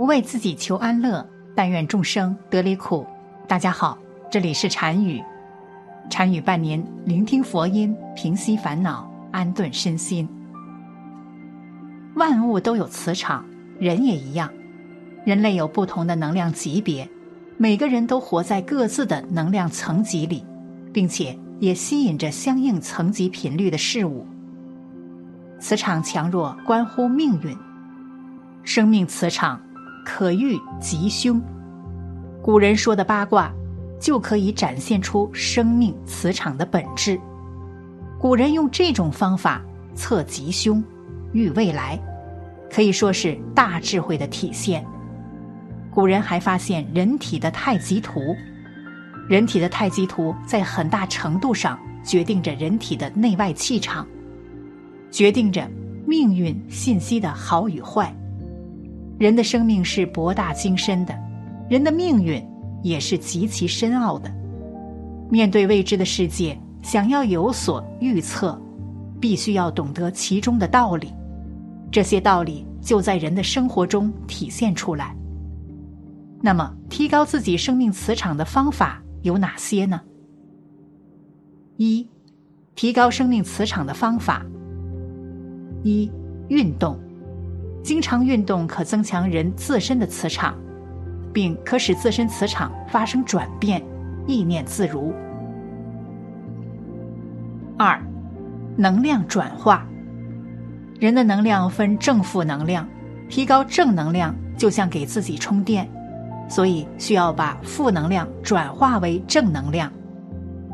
不为自己求安乐，但愿众生得离苦。大家好，这里是禅语，禅语伴您聆听佛音，平息烦恼，安顿身心。万物都有磁场，人也一样。人类有不同的能量级别，每个人都活在各自的能量层级里，并且也吸引着相应层级频率的事物。磁场强弱关乎命运，生命磁场。可遇吉凶，古人说的八卦，就可以展现出生命磁场的本质。古人用这种方法测吉凶、预未来，可以说是大智慧的体现。古人还发现人体的太极图，人体的太极图在很大程度上决定着人体的内外气场，决定着命运信息的好与坏。人的生命是博大精深的，人的命运也是极其深奥的。面对未知的世界，想要有所预测，必须要懂得其中的道理。这些道理就在人的生活中体现出来。那么，提高自己生命磁场的方法有哪些呢？一，提高生命磁场的方法。一，运动。经常运动可增强人自身的磁场，并可使自身磁场发生转变，意念自如。二，能量转化。人的能量分正负能量，提高正能量就像给自己充电，所以需要把负能量转化为正能量。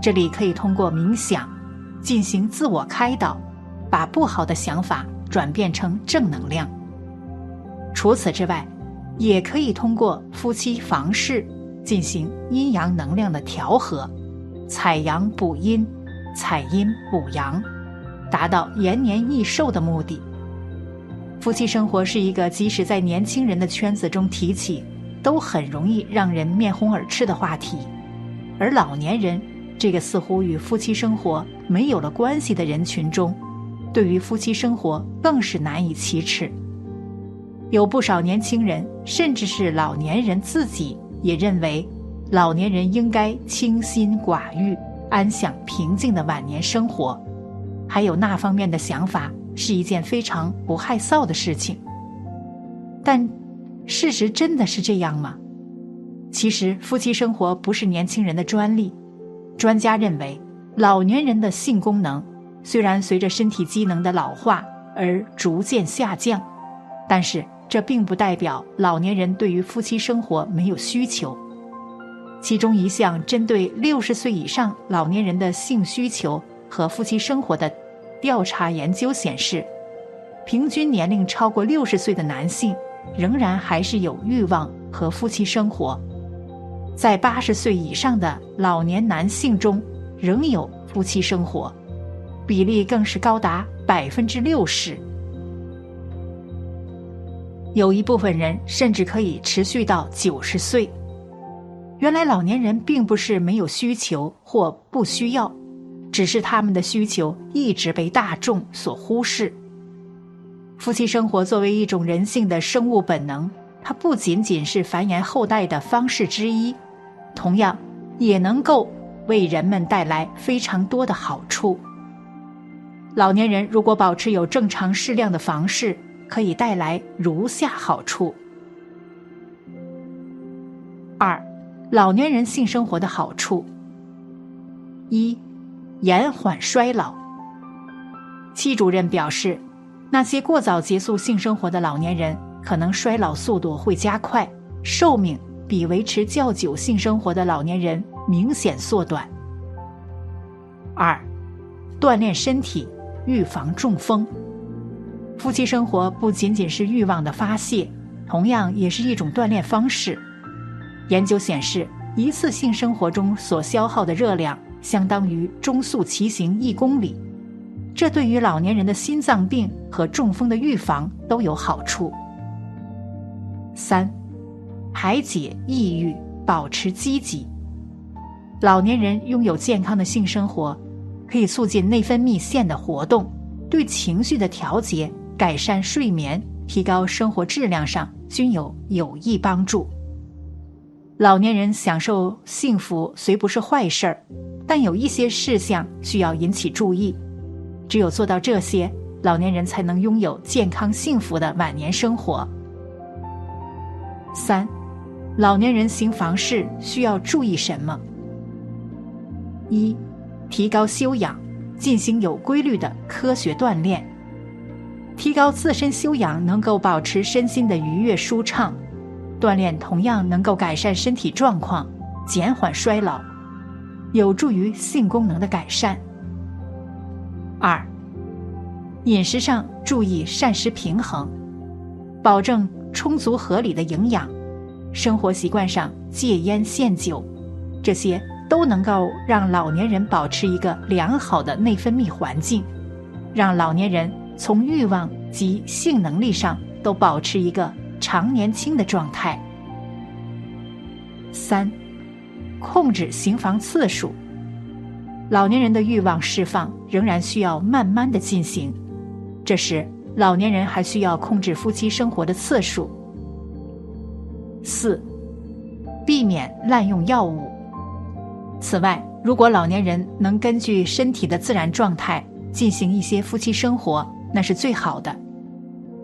这里可以通过冥想进行自我开导，把不好的想法转变成正能量。除此之外，也可以通过夫妻房事进行阴阳能量的调和，采阳补阴，采阴补阳，达到延年益寿的目的。夫妻生活是一个即使在年轻人的圈子中提起，都很容易让人面红耳赤的话题，而老年人这个似乎与夫妻生活没有了关系的人群中，对于夫妻生活更是难以启齿。有不少年轻人，甚至是老年人自己，也认为老年人应该清心寡欲、安享平静的晚年生活，还有那方面的想法是一件非常不害臊的事情。但事实真的是这样吗？其实，夫妻生活不是年轻人的专利。专家认为，老年人的性功能虽然随着身体机能的老化而逐渐下降，但是。这并不代表老年人对于夫妻生活没有需求。其中一项针对六十岁以上老年人的性需求和夫妻生活的调查研究显示，平均年龄超过六十岁的男性仍然还是有欲望和夫妻生活，在八十岁以上的老年男性中仍有夫妻生活，比例更是高达百分之六十。有一部分人甚至可以持续到九十岁。原来老年人并不是没有需求或不需要，只是他们的需求一直被大众所忽视。夫妻生活作为一种人性的生物本能，它不仅仅是繁衍后代的方式之一，同样也能够为人们带来非常多的好处。老年人如果保持有正常适量的房事，可以带来如下好处：二、老年人性生活的好处。一、延缓衰老。戚主任表示，那些过早结束性生活的老年人，可能衰老速度会加快，寿命比维持较久性生活的老年人明显缩短。二、锻炼身体，预防中风。夫妻生活不仅仅是欲望的发泄，同样也是一种锻炼方式。研究显示，一次性生活中所消耗的热量相当于中速骑行一公里，这对于老年人的心脏病和中风的预防都有好处。三，排解抑郁，保持积极。老年人拥有健康的性生活，可以促进内分泌腺的活动，对情绪的调节。改善睡眠提高生活质量上均有有益帮助。老年人享受幸福虽不是坏事儿，但有一些事项需要引起注意。只有做到这些，老年人才能拥有健康幸福的晚年生活。三，老年人行房事需要注意什么？一，提高修养，进行有规律的科学锻炼。提高自身修养，能够保持身心的愉悦舒畅；锻炼同样能够改善身体状况，减缓衰老，有助于性功能的改善。二，饮食上注意膳食平衡，保证充足合理的营养；生活习惯上戒烟限酒，这些都能够让老年人保持一个良好的内分泌环境，让老年人。从欲望及性能力上都保持一个常年轻的状态。三，控制行房次数。老年人的欲望释放仍然需要慢慢的进行，这时老年人还需要控制夫妻生活的次数。四，避免滥用药物。此外，如果老年人能根据身体的自然状态进行一些夫妻生活。那是最好的。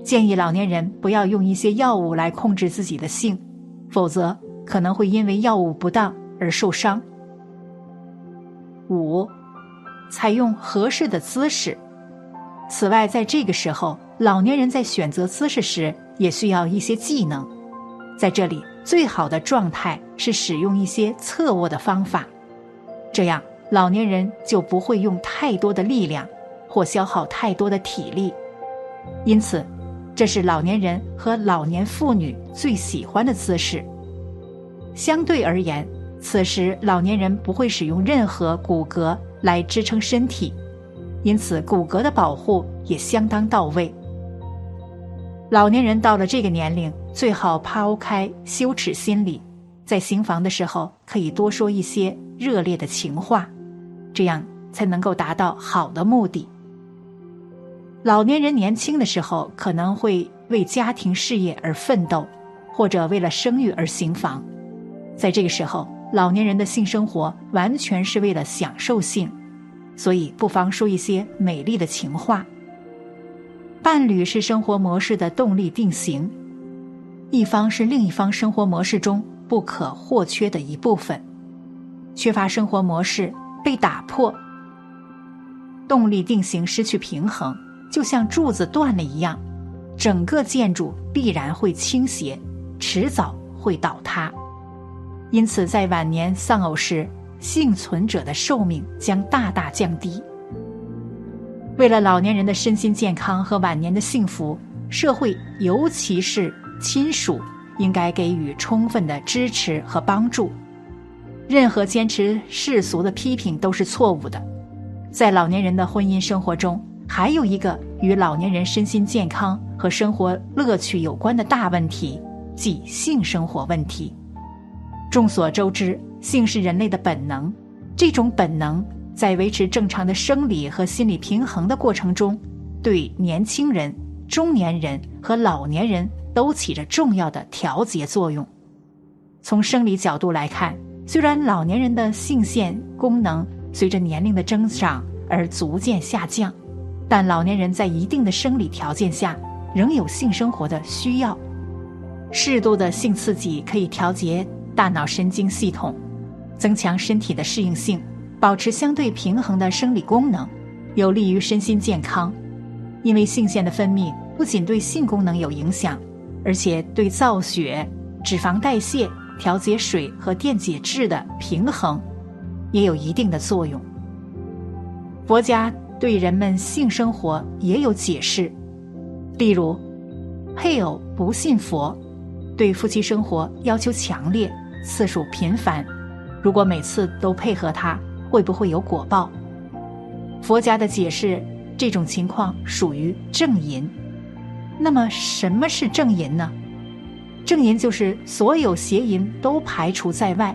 建议老年人不要用一些药物来控制自己的性，否则可能会因为药物不当而受伤。五，采用合适的姿势。此外，在这个时候，老年人在选择姿势时也需要一些技能。在这里，最好的状态是使用一些侧卧的方法，这样老年人就不会用太多的力量。或消耗太多的体力，因此，这是老年人和老年妇女最喜欢的姿势。相对而言，此时老年人不会使用任何骨骼来支撑身体，因此骨骼的保护也相当到位。老年人到了这个年龄，最好抛开羞耻心理，在行房的时候可以多说一些热烈的情话，这样才能够达到好的目的。老年人年轻的时候可能会为家庭事业而奋斗，或者为了生育而行房，在这个时候，老年人的性生活完全是为了享受性，所以不妨说一些美丽的情话。伴侣是生活模式的动力定型，一方是另一方生活模式中不可或缺的一部分，缺乏生活模式被打破，动力定型失去平衡。就像柱子断了一样，整个建筑必然会倾斜，迟早会倒塌。因此，在晚年丧偶时，幸存者的寿命将大大降低。为了老年人的身心健康和晚年的幸福，社会尤其是亲属应该给予充分的支持和帮助。任何坚持世俗的批评都是错误的。在老年人的婚姻生活中，还有一个与老年人身心健康和生活乐趣有关的大问题，即性生活问题。众所周知，性是人类的本能，这种本能在维持正常的生理和心理平衡的过程中，对年轻人、中年人和老年人都起着重要的调节作用。从生理角度来看，虽然老年人的性腺功能随着年龄的增长而逐渐下降。但老年人在一定的生理条件下，仍有性生活的需要。适度的性刺激可以调节大脑神经系统，增强身体的适应性，保持相对平衡的生理功能，有利于身心健康。因为性腺的分泌不仅对性功能有影响，而且对造血、脂肪代谢、调节水和电解质的平衡也有一定的作用。佛家。对人们性生活也有解释，例如，配偶不信佛，对夫妻生活要求强烈，次数频繁，如果每次都配合他，会不会有果报？佛家的解释，这种情况属于正淫。那么，什么是正淫呢？正淫就是所有邪淫都排除在外，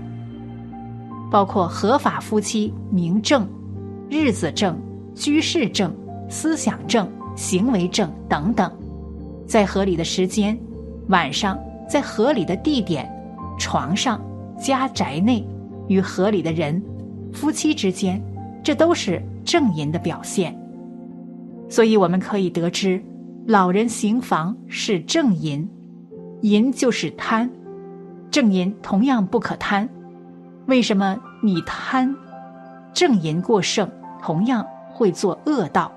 包括合法夫妻、名正、日子正。居士正、思想正、行为正等等，在合理的时间，晚上在合理的地点，床上、家宅内与合理的人，夫妻之间，这都是正淫的表现。所以我们可以得知，老人行房是正淫，淫就是贪，正淫同样不可贪。为什么你贪？正淫过剩，同样会做恶道，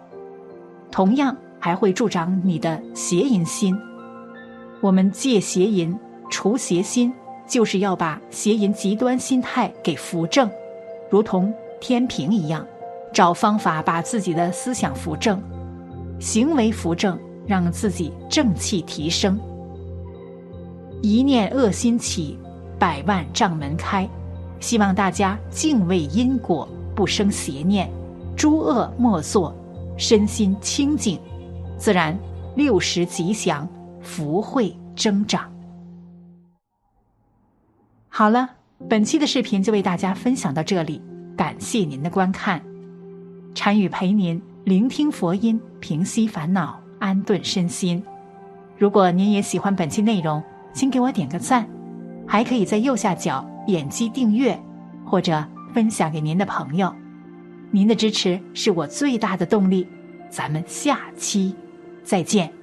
同样还会助长你的邪淫心。我们戒邪淫、除邪心，就是要把邪淫极端心态给扶正，如同天平一样，找方法把自己的思想扶正。行为扶正，让自己正气提升。一念恶心起，百万障门开。希望大家敬畏因果，不生邪念，诸恶莫作，身心清净，自然六时吉祥，福慧增长。好了，本期的视频就为大家分享到这里，感谢您的观看。禅语陪您。聆听佛音，平息烦恼，安顿身心。如果您也喜欢本期内容，请给我点个赞，还可以在右下角点击订阅，或者分享给您的朋友。您的支持是我最大的动力。咱们下期再见。